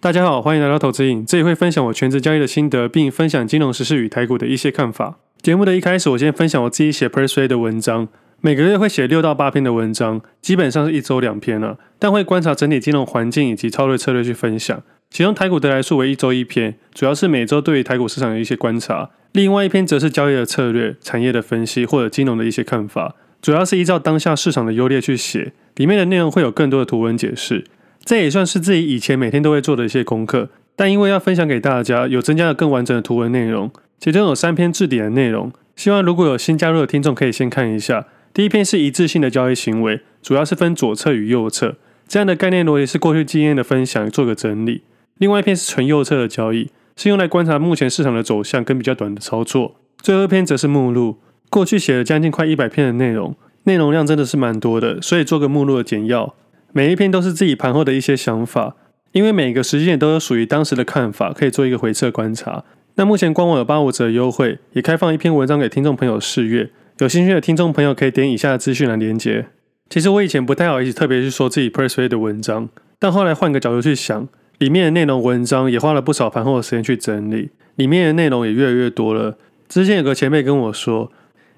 大家好，欢迎来到投资影，这里会分享我全职交易的心得，并分享金融时事与台股的一些看法。节目的一开始，我先分享我自己写 Persuade 的文章，每个月会写六到八篇的文章，基本上是一周两篇了，但会观察整体金融环境以及操作策略去分享。其中台股得来数为一周一篇，主要是每周对于台股市场的一些观察；另外一篇则是交易的策略、产业的分析或者金融的一些看法，主要是依照当下市场的优劣去写，里面的内容会有更多的图文解释。这也算是自己以前每天都会做的一些功课，但因为要分享给大家，有增加了更完整的图文内容，其中有三篇置顶的内容，希望如果有新加入的听众可以先看一下。第一篇是一致性的交易行为，主要是分左侧与右侧，这样的概念逻辑是过去经验的分享，做个整理。另外一篇是纯右侧的交易，是用来观察目前市场的走向跟比较短的操作。最后一篇则是目录，过去写了将近快一百篇的内容，内容量真的是蛮多的，所以做个目录的简要。每一篇都是自己盘后的一些想法，因为每个时间点都有属于当时的看法，可以做一个回测观察。那目前官网有八五折优惠，也开放一篇文章给听众朋友试阅。有兴趣的听众朋友可以点以下的资讯栏连接。其实我以前不太好意思特别去说自己 Persuade 的文章，但后来换个角度去想，里面的内容文章也花了不少盘后的时间去整理，里面的内容也越来越多了。之前有个前辈跟我说，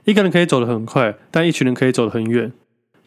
一个人可以走得很快，但一群人可以走得很远。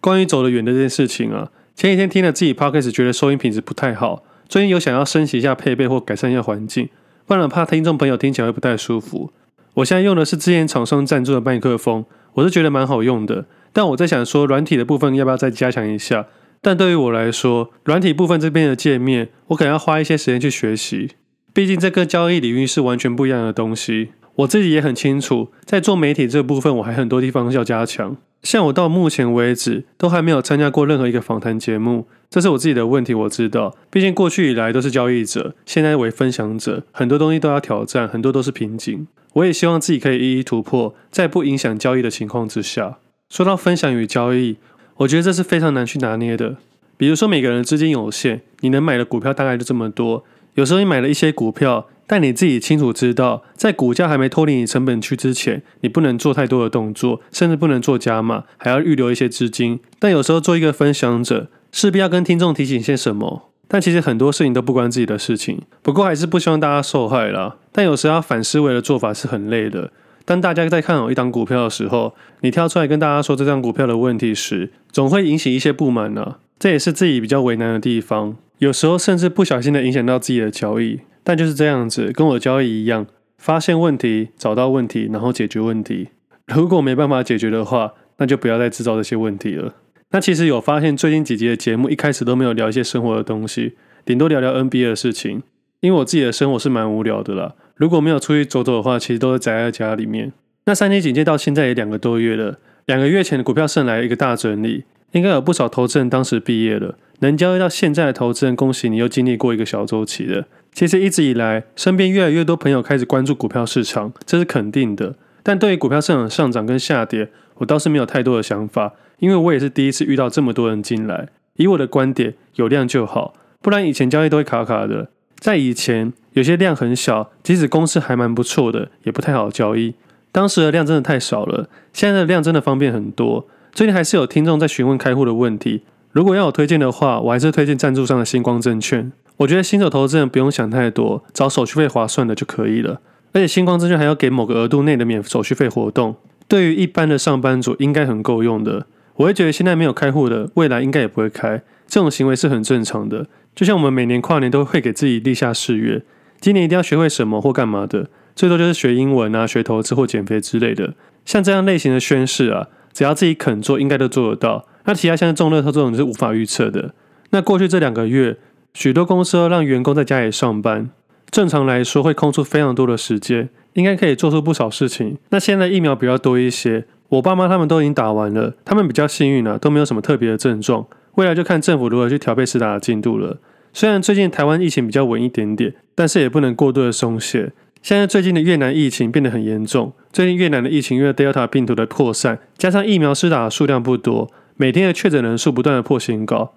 关于走得远的这件事情啊。前几天听了自己 podcast，觉得收音品质不太好。最近有想要升级一下配备或改善一下环境，不然怕听众朋友听起来会不太舒服。我现在用的是之前厂商赞助的麦克风，我是觉得蛮好用的。但我在想说，软体的部分要不要再加强一下？但对于我来说，软体部分这边的界面，我可能要花一些时间去学习。毕竟这跟交易领域是完全不一样的东西。我自己也很清楚，在做媒体这部分，我还很多地方要加强。像我到目前为止都还没有参加过任何一个访谈节目，这是我自己的问题，我知道。毕竟过去以来都是交易者，现在为分享者，很多东西都要挑战，很多都是瓶颈。我也希望自己可以一一突破，在不影响交易的情况之下。说到分享与交易，我觉得这是非常难去拿捏的。比如说每个人资金有限，你能买的股票大概就这么多，有时候你买了一些股票。但你自己清楚知道，在股价还没脱离你成本区之前，你不能做太多的动作，甚至不能做加码，还要预留一些资金。但有时候做一个分享者，势必要跟听众提醒些什么。但其实很多事情都不关自己的事情。不过还是不希望大家受害啦。但有时候要反思维的做法是很累的。当大家在看好一档股票的时候，你跳出来跟大家说这张股票的问题时，总会引起一些不满呢。这也是自己比较为难的地方。有时候甚至不小心的影响到自己的交易。但就是这样子，跟我交易一样，发现问题，找到问题，然后解决问题。如果没办法解决的话，那就不要再制造这些问题了。那其实有发现，最近几集的节目一开始都没有聊一些生活的东西，顶多聊聊 NBA 的事情。因为我自己的生活是蛮无聊的啦。如果没有出去走走的话，其实都是宅在家里面。那三级警戒到现在也两个多月了，两个月前的股票市来一个大整理，应该有不少投资人当时毕业了，能交易到现在的投资人，恭喜你又经历过一个小周期了。其实一直以来，身边越来越多朋友开始关注股票市场，这是肯定的。但对于股票市场的上涨跟下跌，我倒是没有太多的想法，因为我也是第一次遇到这么多人进来。以我的观点，有量就好，不然以前交易都会卡卡的。在以前，有些量很小，即使公司还蛮不错的，也不太好交易。当时的量真的太少了，现在的量真的方便很多。最近还是有听众在询问开户的问题，如果要我推荐的话，我还是推荐赞助商的星光证券。我觉得新手投资人不用想太多，找手续费划算的就可以了。而且星光证券还要给某个额度内的免手续费活动，对于一般的上班族应该很够用的。我会觉得现在没有开户的，未来应该也不会开，这种行为是很正常的。就像我们每年跨年都会给自己立下誓约，今年一定要学会什么或干嘛的，最多就是学英文啊、学投资或减肥之类的。像这样类型的宣誓啊，只要自己肯做，应该都做得到。那其他像中乐透这种是无法预测的。那过去这两个月。许多公司让员工在家里上班，正常来说会空出非常多的时间，应该可以做出不少事情。那现在疫苗比较多一些，我爸妈他们都已经打完了，他们比较幸运了，都没有什么特别的症状。未来就看政府如何去调配施打的进度了。虽然最近台湾疫情比较稳一点点，但是也不能过度的松懈。现在最近的越南疫情变得很严重，最近越南的疫情因为 Delta 病毒的扩散，加上疫苗施打的数量不多，每天的确诊人数不断的破新高。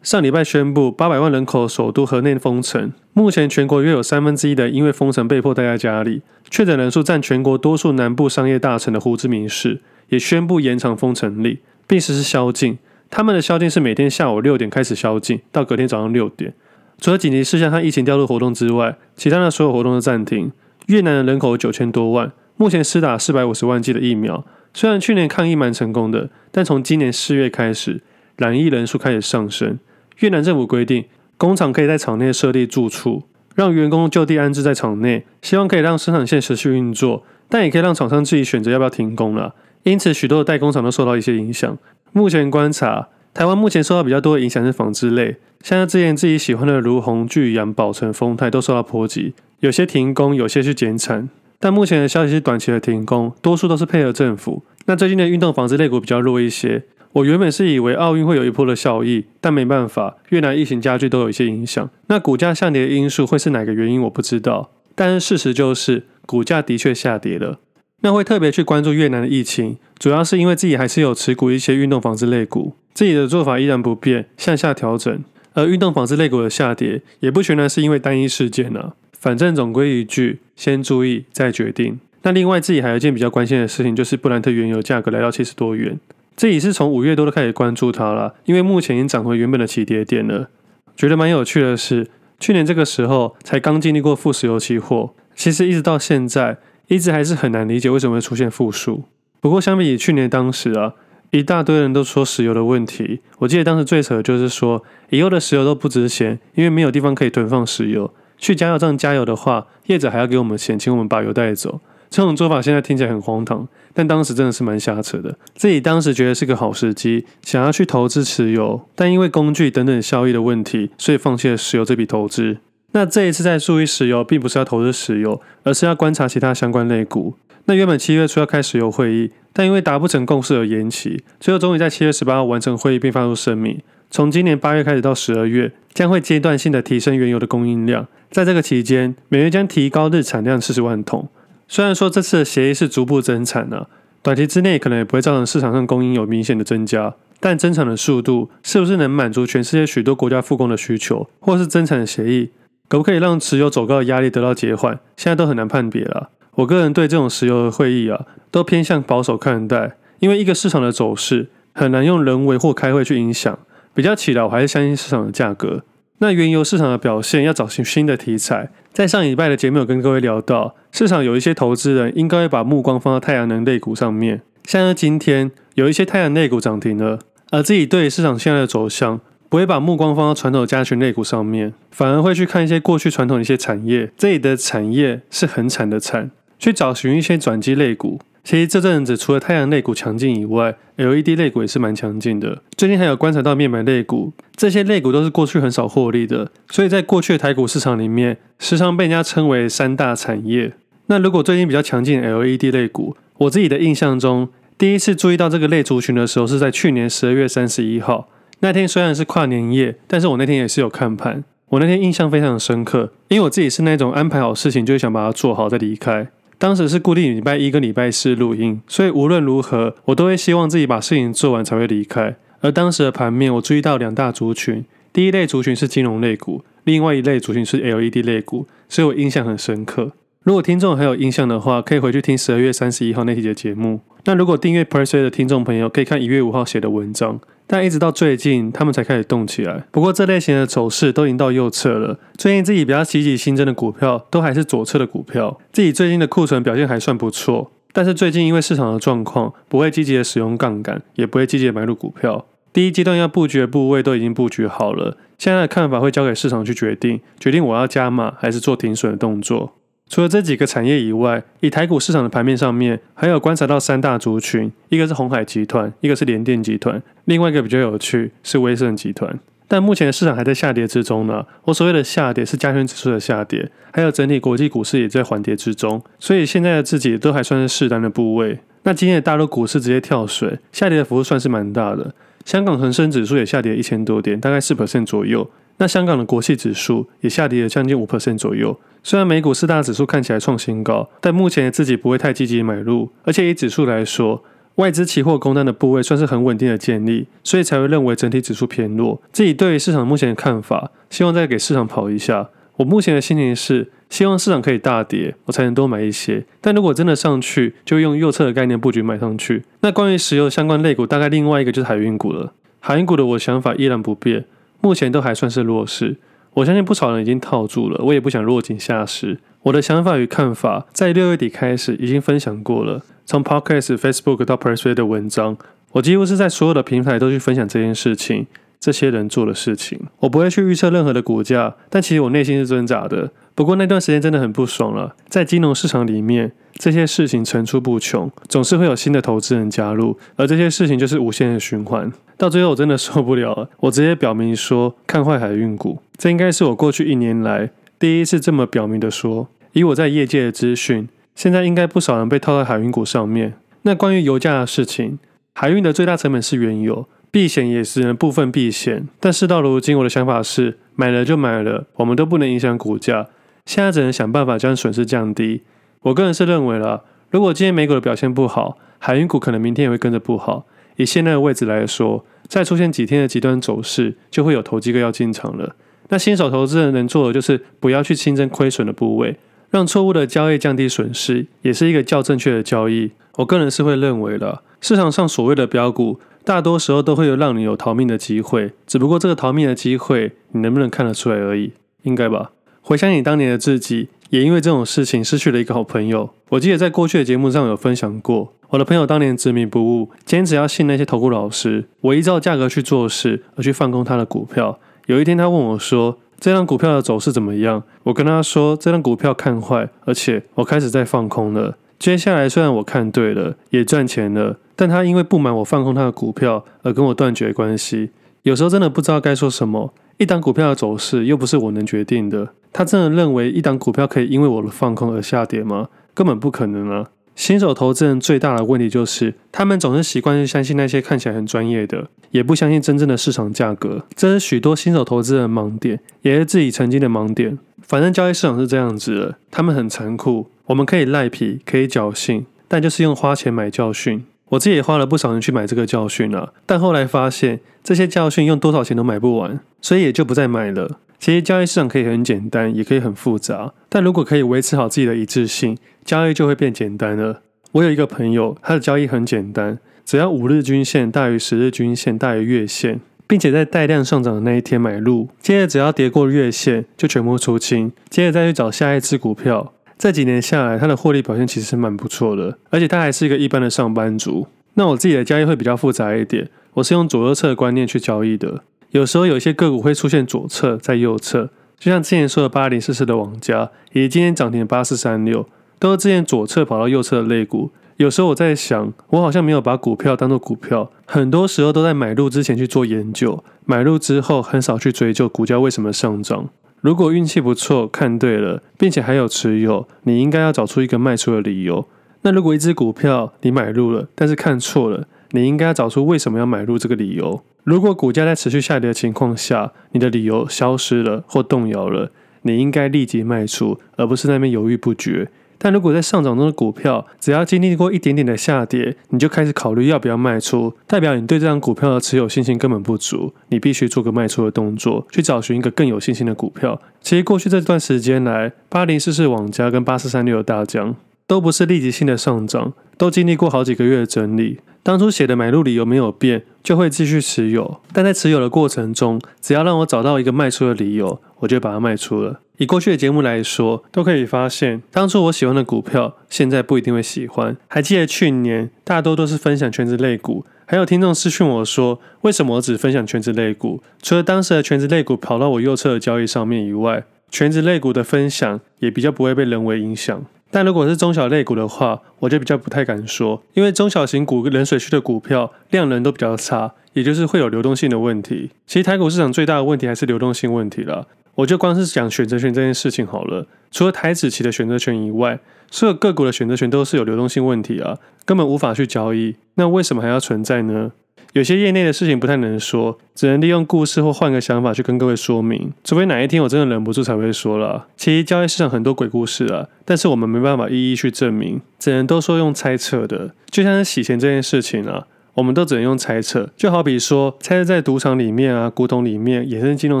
上礼拜宣布，八百万人口首都河内封城。目前全国约有三分之一的因为封城被迫待在家里，确诊人数占全国多数南部商业大城的胡志明市也宣布延长封城令，并实施宵禁。他们的宵禁是每天下午六点开始宵禁，到隔天早上六点。除了紧急事项和疫情调度活动之外，其他的所有活动都暂停。越南的人口九千多万，目前施打四百五十万剂的疫苗。虽然去年抗疫蛮成功的，但从今年四月开始，染疫人数开始上升。越南政府规定，工厂可以在厂内设立住处，让员工就地安置在厂内，希望可以让生产线持续运作，但也可以让厂商自己选择要不要停工了。因此，许多的代工厂都受到一些影响。目前观察，台湾目前受到比较多的影响是纺织类，像之前自己喜欢的如虹、聚阳、宝成、丰泰都受到波及，有些停工，有些去减产。但目前的消息是短期的停工，多数都是配合政府。那最近的运动纺织类股比较弱一些。我原本是以为奥运会有一波的效益，但没办法，越南疫情加剧都有一些影响。那股价下跌的因素会是哪个原因？我不知道。但是事实就是股价的确下跌了。那会特别去关注越南的疫情，主要是因为自己还是有持股一些运动纺织类股，自己的做法依然不变，向下调整。而运动纺织类股的下跌，也不全然是因为单一事件呢、啊。反正总归一句，先注意再决定。那另外自己还有一件比较关心的事情，就是布兰特原油价格来到七十多元，这也是从五月多都开始关注它了，因为目前已经涨回原本的起跌点了。觉得蛮有趣的是，去年这个时候才刚经历过负石油期货，其实一直到现在，一直还是很难理解为什么会出现负数。不过相比去年当时啊，一大堆人都说石油的问题，我记得当时最扯的就是说，以后的石油都不值钱，因为没有地方可以囤放石油。去加油站加油的话，业者还要给我们钱，请我们把油带走。这种做法现在听起来很荒唐，但当时真的是蛮瞎扯的。自己当时觉得是个好时机，想要去投资石油，但因为工具等等效益的问题，所以放弃了石油这笔投资。那这一次在注意石油，并不是要投资石油，而是要观察其他相关类股。那原本七月初要开石油会议，但因为达不成共识而延期，最后终于在七月十八号完成会议，并发出声明。从今年八月开始到十二月，将会阶段性的提升原油的供应量。在这个期间，每月将提高日产量四十万桶。虽然说这次的协议是逐步增产的、短期之内可能也不会造成市场上供应有明显的增加。但增产的速度是不是能满足全世界许多国家复工的需求，或是增产的协议，可不可以让持有走高的压力得到减缓，现在都很难判别了。我个人对这种石油的会议啊，都偏向保守看待，因为一个市场的走势很难用人为或开会去影响。比较起来，我还是相信市场的价格。那原油市场的表现要找寻新的题材。在上礼拜的节目有跟各位聊到，市场有一些投资人应该会把目光放到太阳能类股上面。像是今天有一些太阳类股涨停了，而自己对市场现在的走向，不会把目光放到传统的加权类股上面，反而会去看一些过去传统的一些产业。这里的产业是很惨的惨，去找寻一些转机类股。其实这阵子除了太阳类股强劲以外，LED 类股也是蛮强劲的。最近还有观察到面板类股，这些类股都是过去很少获利的，所以在过去的台股市场里面，时常被人家称为三大产业。那如果最近比较强劲的 LED 类股，我自己的印象中，第一次注意到这个类族群的时候是在去年十二月三十一号那天，虽然是跨年夜，但是我那天也是有看盘。我那天印象非常深刻，因为我自己是那种安排好事情就会想把它做好再离开。当时是固定礼拜一跟礼拜四录音，所以无论如何，我都会希望自己把事情做完才会离开。而当时的盘面，我注意到两大族群，第一类族群是金融类股，另外一类族群是 LED 类股，所以我印象很深刻。如果听众还有印象的话，可以回去听十二月三十一号那期的节目。那如果订阅 PressPlay 的听众朋友，可以看一月五号写的文章。但一直到最近，他们才开始动起来。不过这类型的走势都已经到右侧了。最近自己比较积极新增的股票，都还是左侧的股票。自己最近的库存表现还算不错，但是最近因为市场的状况，不会积极的使用杠杆，也不会积极的买入股票。第一阶段要布局的部位都已经布局好了，现在的看法会交给市场去决定，决定我要加码还是做停损的动作。除了这几个产业以外，以台股市场的盘面上面，还有观察到三大族群，一个是鸿海集团，一个是联电集团，另外一个比较有趣是威盛集团。但目前的市场还在下跌之中呢。我所谓的下跌是加权指数的下跌，还有整体国际股市也在缓跌之中，所以现在的自己都还算是适当的部位。那今天的大陆股市直接跳水，下跌的幅度算是蛮大的。香港恒生指数也下跌一千多点，大概四 percent 左右。那香港的国企指数也下跌了将近五 percent 左右。虽然美股四大指数看起来创新高，但目前自己不会太积极买入。而且以指数来说，外资期货空单的部位算是很稳定的建立，所以才会认为整体指数偏弱。自己对于市场目前的看法，希望再给市场跑一下。我目前的心情是，希望市场可以大跌，我才能多买一些。但如果真的上去，就用右侧的概念布局买上去。那关于石油相关类股，大概另外一个就是海运股了。海运股的我想法依然不变。目前都还算是弱势，我相信不少人已经套住了，我也不想落井下石。我的想法与看法在六月底开始已经分享过了，从 Podcast、Facebook 到 Press r e a 的文章，我几乎是在所有的平台都去分享这件事情。这些人做的事情，我不会去预测任何的股价，但其实我内心是挣扎的。不过那段时间真的很不爽了，在金融市场里面，这些事情层出不穷，总是会有新的投资人加入，而这些事情就是无限的循环。到最后我真的受不了了，我直接表明说看坏海运股。这应该是我过去一年来第一次这么表明的说。以我在业界的资讯，现在应该不少人被套在海运股上面。那关于油价的事情，海运的最大成本是原油。避险也是部分避险，但事到如今，我的想法是买了就买了，我们都不能影响股价，现在只能想办法将损失降低。我个人是认为啦，如果今天美股的表现不好，海运股可能明天也会跟着不好。以现在的位置来说，再出现几天的极端走势，就会有投机客要进场了。那新手投资人能做的就是不要去新增亏损的部位，让错误的交易降低损失，也是一个较正确的交易。我个人是会认为的，市场上所谓的标股。大多时候都会有让你有逃命的机会，只不过这个逃命的机会你能不能看得出来而已，应该吧？回想你当年的自己，也因为这种事情失去了一个好朋友。我记得在过去的节目上有分享过，我的朋友当年执迷不悟，坚持要信那些投顾老师，我依照价格去做事，而去放空他的股票。有一天他问我说：“这张股票的走势怎么样？”我跟他说：“这张股票看坏，而且我开始在放空了。”接下来虽然我看对了，也赚钱了。但他因为不满我放空他的股票而跟我断绝关系，有时候真的不知道该说什么。一档股票的走势又不是我能决定的，他真的认为一档股票可以因为我的放空而下跌吗？根本不可能啊！新手投资人最大的问题就是，他们总是习惯去相信那些看起来很专业的，也不相信真正的市场价格。这是许多新手投资人的盲点，也是自己曾经的盲点。反正交易市场是这样子的，他们很残酷，我们可以赖皮，可以侥幸，但就是用花钱买教训。我自己也花了不少人去买这个教训了，但后来发现这些教训用多少钱都买不完，所以也就不再买了。其实交易市场可以很简单，也可以很复杂，但如果可以维持好自己的一致性，交易就会变简单了。我有一个朋友，他的交易很简单，只要五日均线大于十日均线大于月线，并且在带量上涨的那一天买入，接着只要跌过月线就全部出清，接着再去找下一支股票。这几年下来，他的获利表现其实是蛮不错的，而且他还是一个一般的上班族。那我自己的交易会比较复杂一点，我是用左右侧的观念去交易的。有时候有一些个股会出现左侧在右侧，就像之前说的八零四四的网家，以及今天涨停八四三六，都是之前左侧跑到右侧的类股。有时候我在想，我好像没有把股票当做股票，很多时候都在买入之前去做研究，买入之后很少去追究股价为什么上涨。如果运气不错，看对了，并且还有持有，你应该要找出一个卖出的理由。那如果一只股票你买入了，但是看错了，你应该要找出为什么要买入这个理由。如果股价在持续下跌的情况下，你的理由消失了或动摇了，你应该立即卖出，而不是在那边犹豫不决。但如果在上涨中的股票，只要经历过一点点的下跌，你就开始考虑要不要卖出，代表你对这张股票的持有信心根本不足，你必须做个卖出的动作，去找寻一个更有信心的股票。其实过去这段时间来，八零四四网家跟八四三六的大疆，都不是立即性的上涨，都经历过好几个月的整理。当初写的买入理由没有变，就会继续持有。但在持有的过程中，只要让我找到一个卖出的理由，我就把它卖出了。以过去的节目来说，都可以发现，当初我喜欢的股票，现在不一定会喜欢。还记得去年，大多都是分享全职类股，还有听众私讯我说，为什么我只分享全职类股？除了当时的全职类股跑到我右侧的交易上面以外，全职类股的分享也比较不会被人为影响。但如果是中小类股的话，我就比较不太敢说，因为中小型股冷水区的股票量能都比较差，也就是会有流动性的问题。其实台股市场最大的问题还是流动性问题了。我就光是讲选择权这件事情好了，除了台指期的选择权以外，所有个股的选择权都是有流动性问题啊，根本无法去交易。那为什么还要存在呢？有些业内的事情不太能说，只能利用故事或换个想法去跟各位说明。除非哪一天我真的忍不住才会说了。其实交易市场很多鬼故事啊，但是我们没办法一一去证明，只能都说用猜测的。就像是洗钱这件事情啊。我们都只能用猜测，就好比说，猜测在赌场里面啊、古董里面、衍生金融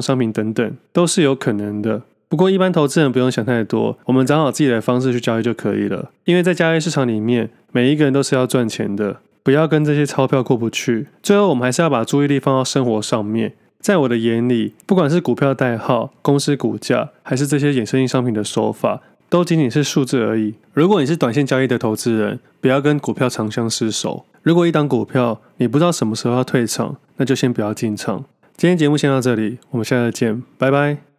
商品等等，都是有可能的。不过，一般投资人不用想太多，我们找好自己的方式去交易就可以了。因为在交易市场里面，每一个人都是要赚钱的，不要跟这些钞票过不去。最后，我们还是要把注意力放到生活上面，在我的眼里，不管是股票代号、公司股价，还是这些衍生性商品的手法，都仅仅是数字而已。如果你是短线交易的投资人，不要跟股票长相厮守。如果一档股票你不知道什么时候要退场，那就先不要进场。今天节目先到这里，我们下次见，拜拜。